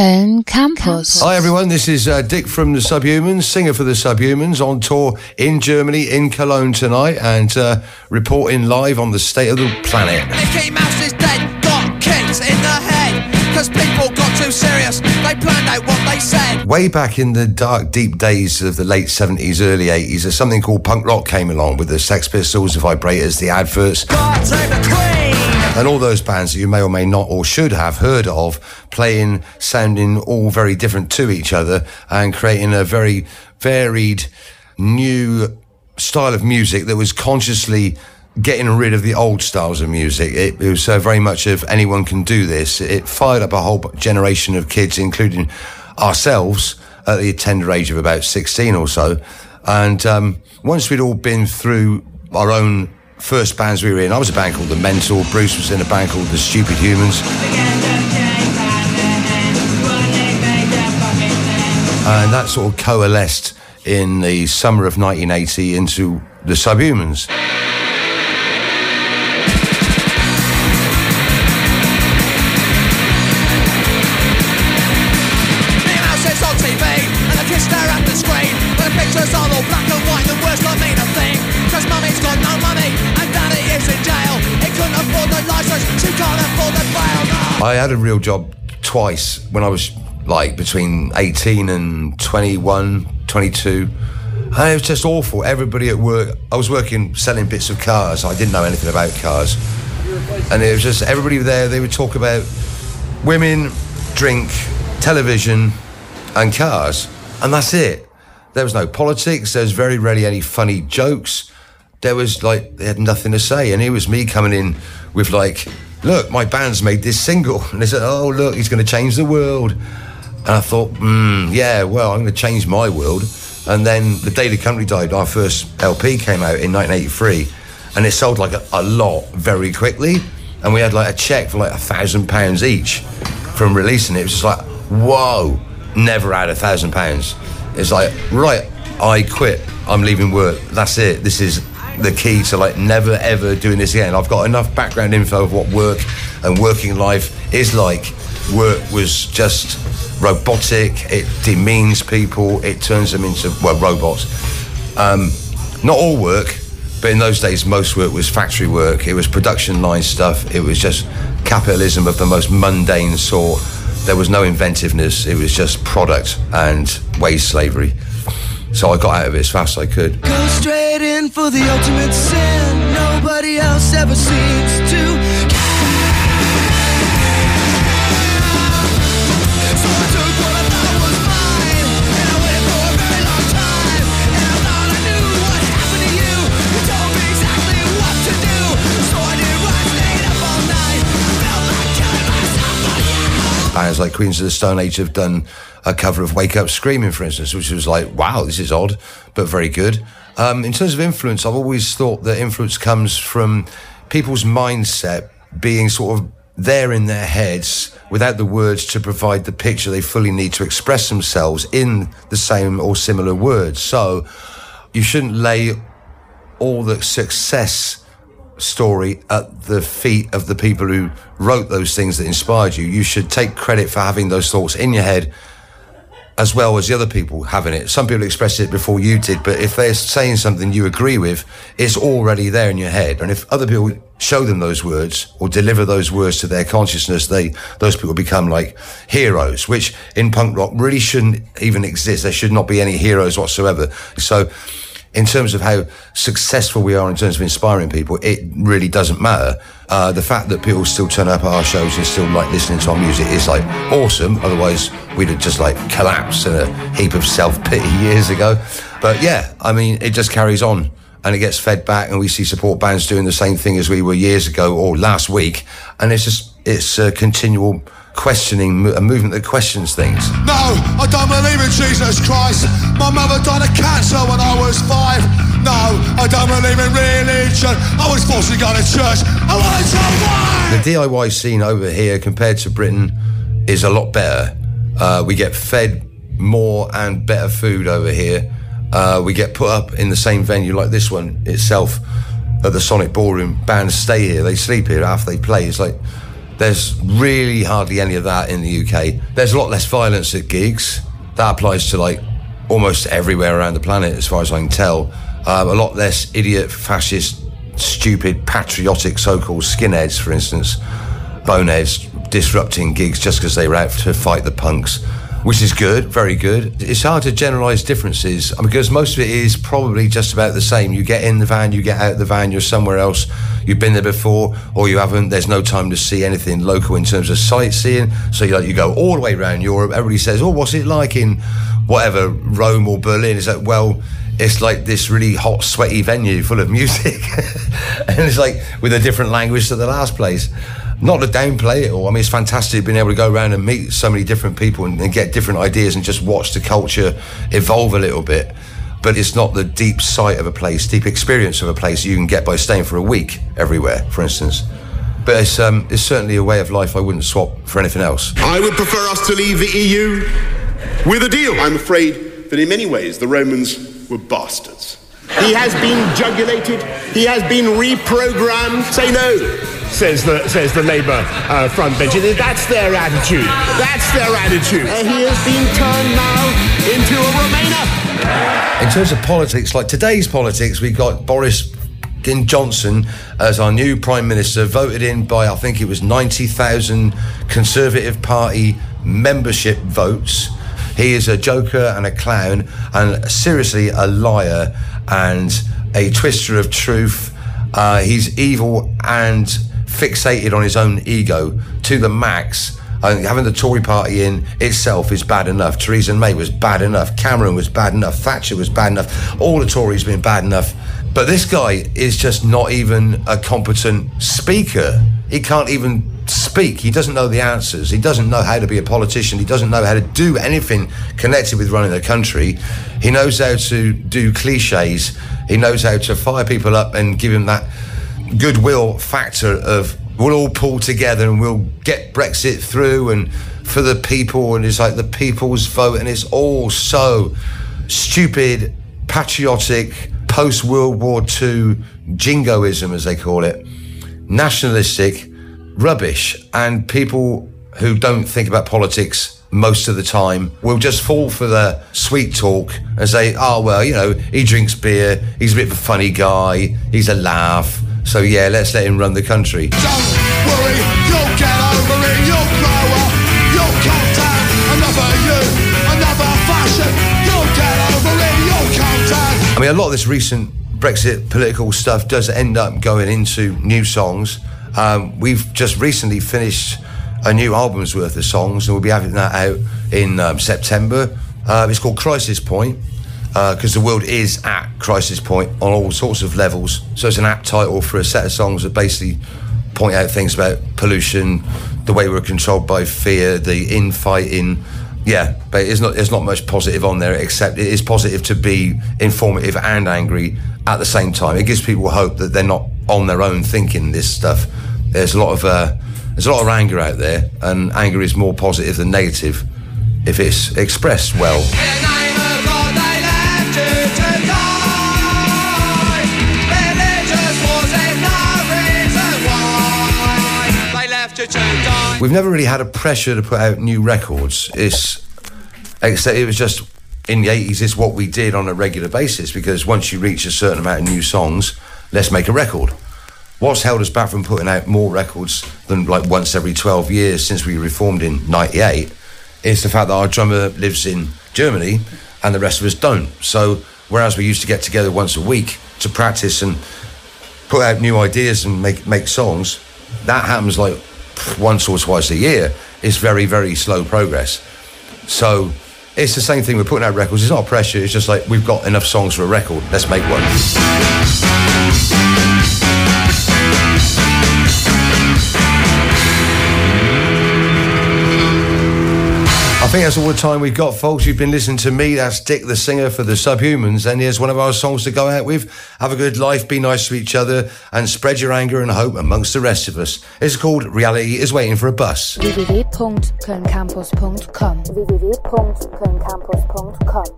Köln Campus. Hi everyone, this is uh, Dick from the Subhumans, singer for the Subhumans, on tour in Germany, in Cologne tonight, and uh, reporting live on the state of the planet. Mickey Mouse is dead, got kicked in the head. Cause people got too serious, they planned out what they said. Way back in the dark, deep days of the late 70s, early 80s, there's something called punk rock came along with the Sex Pistols, the Vibrators, the Adverts. God save the Queen! And all those bands that you may or may not or should have heard of playing, sounding all very different to each other and creating a very varied new style of music that was consciously getting rid of the old styles of music. It, it was uh, very much of anyone can do this. It fired up a whole generation of kids, including ourselves at the tender age of about 16 or so. And um, once we'd all been through our own first bands we were in, I was a band called The Mental, Bruce was in a band called The Stupid Humans. And that sort of coalesced in the summer of 1980 into The Subhumans. I had a real job twice when I was like between 18 and 21, 22. And it was just awful. Everybody at work, I was working selling bits of cars. I didn't know anything about cars. And it was just everybody there, they would talk about women, drink, television, and cars. And that's it. There was no politics. There was very rarely any funny jokes. There was like, they had nothing to say. And it was me coming in with like, look, my band's made this single. And they said, oh, look, he's going to change the world. And I thought, hmm, yeah, well, I'm going to change my world. And then The Day the Country Died, our first LP came out in 1983, and it sold like a, a lot very quickly. And we had like a check for like a thousand pounds each from releasing it. It was just like, whoa, never had a thousand pounds. It's like, right, I quit. I'm leaving work. That's it. This is the key to like never ever doing this again. I've got enough background info of what work and working life is like. Work was just robotic. It demeans people. It turns them into well robots. Um, not all work, but in those days, most work was factory work. It was production line stuff. It was just capitalism of the most mundane sort. There was no inventiveness. It was just product and wage slavery. So I got out of it as fast as I could. Go straight in for the ultimate sin. Nobody else ever seems to. Like Queens of the Stone Age have done a cover of Wake Up Screaming, for instance, which was like, wow, this is odd, but very good. Um, in terms of influence, I've always thought that influence comes from people's mindset being sort of there in their heads without the words to provide the picture they fully need to express themselves in the same or similar words. So you shouldn't lay all the success story at the feet of the people who wrote those things that inspired you. You should take credit for having those thoughts in your head as well as the other people having it. Some people expressed it before you did, but if they're saying something you agree with, it's already there in your head. And if other people show them those words or deliver those words to their consciousness, they those people become like heroes, which in punk rock really shouldn't even exist. There should not be any heroes whatsoever. So in terms of how successful we are in terms of inspiring people, it really doesn't matter. Uh, the fact that people still turn up at our shows and still like listening to our music is like awesome. Otherwise, we'd have just like collapsed in a heap of self pity years ago. But yeah, I mean, it just carries on and it gets fed back, and we see support bands doing the same thing as we were years ago or last week, and it's just it's a continual questioning, a movement that questions things. No, I don't believe in Jesus Christ. My mother died of cancer when I was five. No, I don't believe in religion. I was forced to go to church. I wanted to why? The DIY scene over here compared to Britain is a lot better. Uh, we get fed more and better food over here. Uh, we get put up in the same venue like this one itself at the Sonic Ballroom. Bands stay here, they sleep here after they play. It's like There's really hardly any of that in the UK. There's a lot less violence at gigs. That applies to like almost everywhere around the planet, as far as I can tell. Um, a lot less idiot, fascist, stupid, patriotic so-called skinheads, for instance, boneheads disrupting gigs just because they were out to fight the punks, which is good, very good. It's hard to generalise differences uh, because most of it is probably just about the same. You get in the van, you get out the van, you're somewhere else, you've been there before, or you haven't. There's no time to see anything local in terms of sightseeing. So you, like, you go all the way around Europe. Everybody says, "Oh, what's it like in whatever Rome or Berlin?" It's like, well it's like this really hot, sweaty venue full of music, and it's like with a different language to the last place. Not to downplay it all. I mean, it's fantastic being able to go around and meet so many different people and, and get different ideas and just watch the culture evolve a little bit. But it's not the deep sight of a place, deep experience of a place you can get by staying for a week everywhere, for instance. But it's, um, it's certainly a way of life I wouldn't swap for anything else. I would prefer us to leave the EU with a deal. I'm afraid that in many ways the Romans were bastards. He has been jugulated. He has been reprogrammed. Say no, says the says the Labour uh, front bench. And That's their attitude. That's their attitude. Uh, he has been turned now into a Remainer. In terms of politics, like today's politics, we've got Boris fucking Johnson as our new Prime Minister, voted in by, I think it was 90,000 Conservative Party membership votes. He is a joker and a clown, and seriously a liar and a twister of truth. Uh, he's evil and fixated on his own ego to the max. Having the Tory party in itself is bad enough. Theresa May was bad enough. Cameron was bad enough. Thatcher was bad enough. All the Tories been bad enough. But this guy is just not even a competent speaker. He can't even speak. He doesn't know the answers. He doesn't know how to be a politician. He doesn't know how to do anything connected with running the country. He knows how to do cliches. He knows how to fire people up and give him that goodwill factor of we'll all pull together and we'll get Brexit through and for the people and it's like the people's vote and it's all so stupid, patriotic, post World War II jingoism as they call it, nationalistic rubbish and people who don't think about politics most of the time will just fall for the sweet talk and say, oh, well, you know, he drinks beer, he's a bit of a funny guy, he's a laugh. So, yeah, let's let him run the country. Don't worry, you'll get over it, you'll grow up, you'll come down. Another you, another fashion, you'll get over it, you'll come down. I mean, a lot of this recent Brexit political stuff does end up going into new songs. Um, we've just recently finished a new album's worth of songs, and we'll be having that out in um, September. Uh, it's called Crisis Point because the world is at crisis point on all sorts of levels. So it's an apt title for a set of songs that basically point out things about pollution, the way we're controlled by fear, the infighting. Yeah, but it's not there's not much positive on there except it is positive to be informative and angry at the same time. It gives people hope that they're not on their own thinking this stuff. There's a lot of uh, there's a lot of anger out there, and anger is more positive than negative if it's expressed well. We've never really had a pressure to put out new records. It's except it was just in the eighties. It's what we did on a regular basis because once you reach a certain amount of new songs, let's make a record. What's held us back from putting out more records than like once every twelve years since we reformed in '98 is the fact that our drummer lives in Germany and the rest of us don't. So whereas we used to get together once a week to practice and put out new ideas and make make songs, that happens like once or twice a year. It's very very slow progress. So it's the same thing. We're putting out records. It's not pressure. It's just like we've got enough songs for a record. Let's make one. Think that's all the time we've got, folks. You've been listening to me. That's Dick, the singer for the Subhumans, and here's one of our songs to go out with. Have a good life, be nice to each other, and spread your anger and hope amongst the rest of us. It's called Reality is Waiting for a Bus. www.kölncampus.com www.kölncampus.com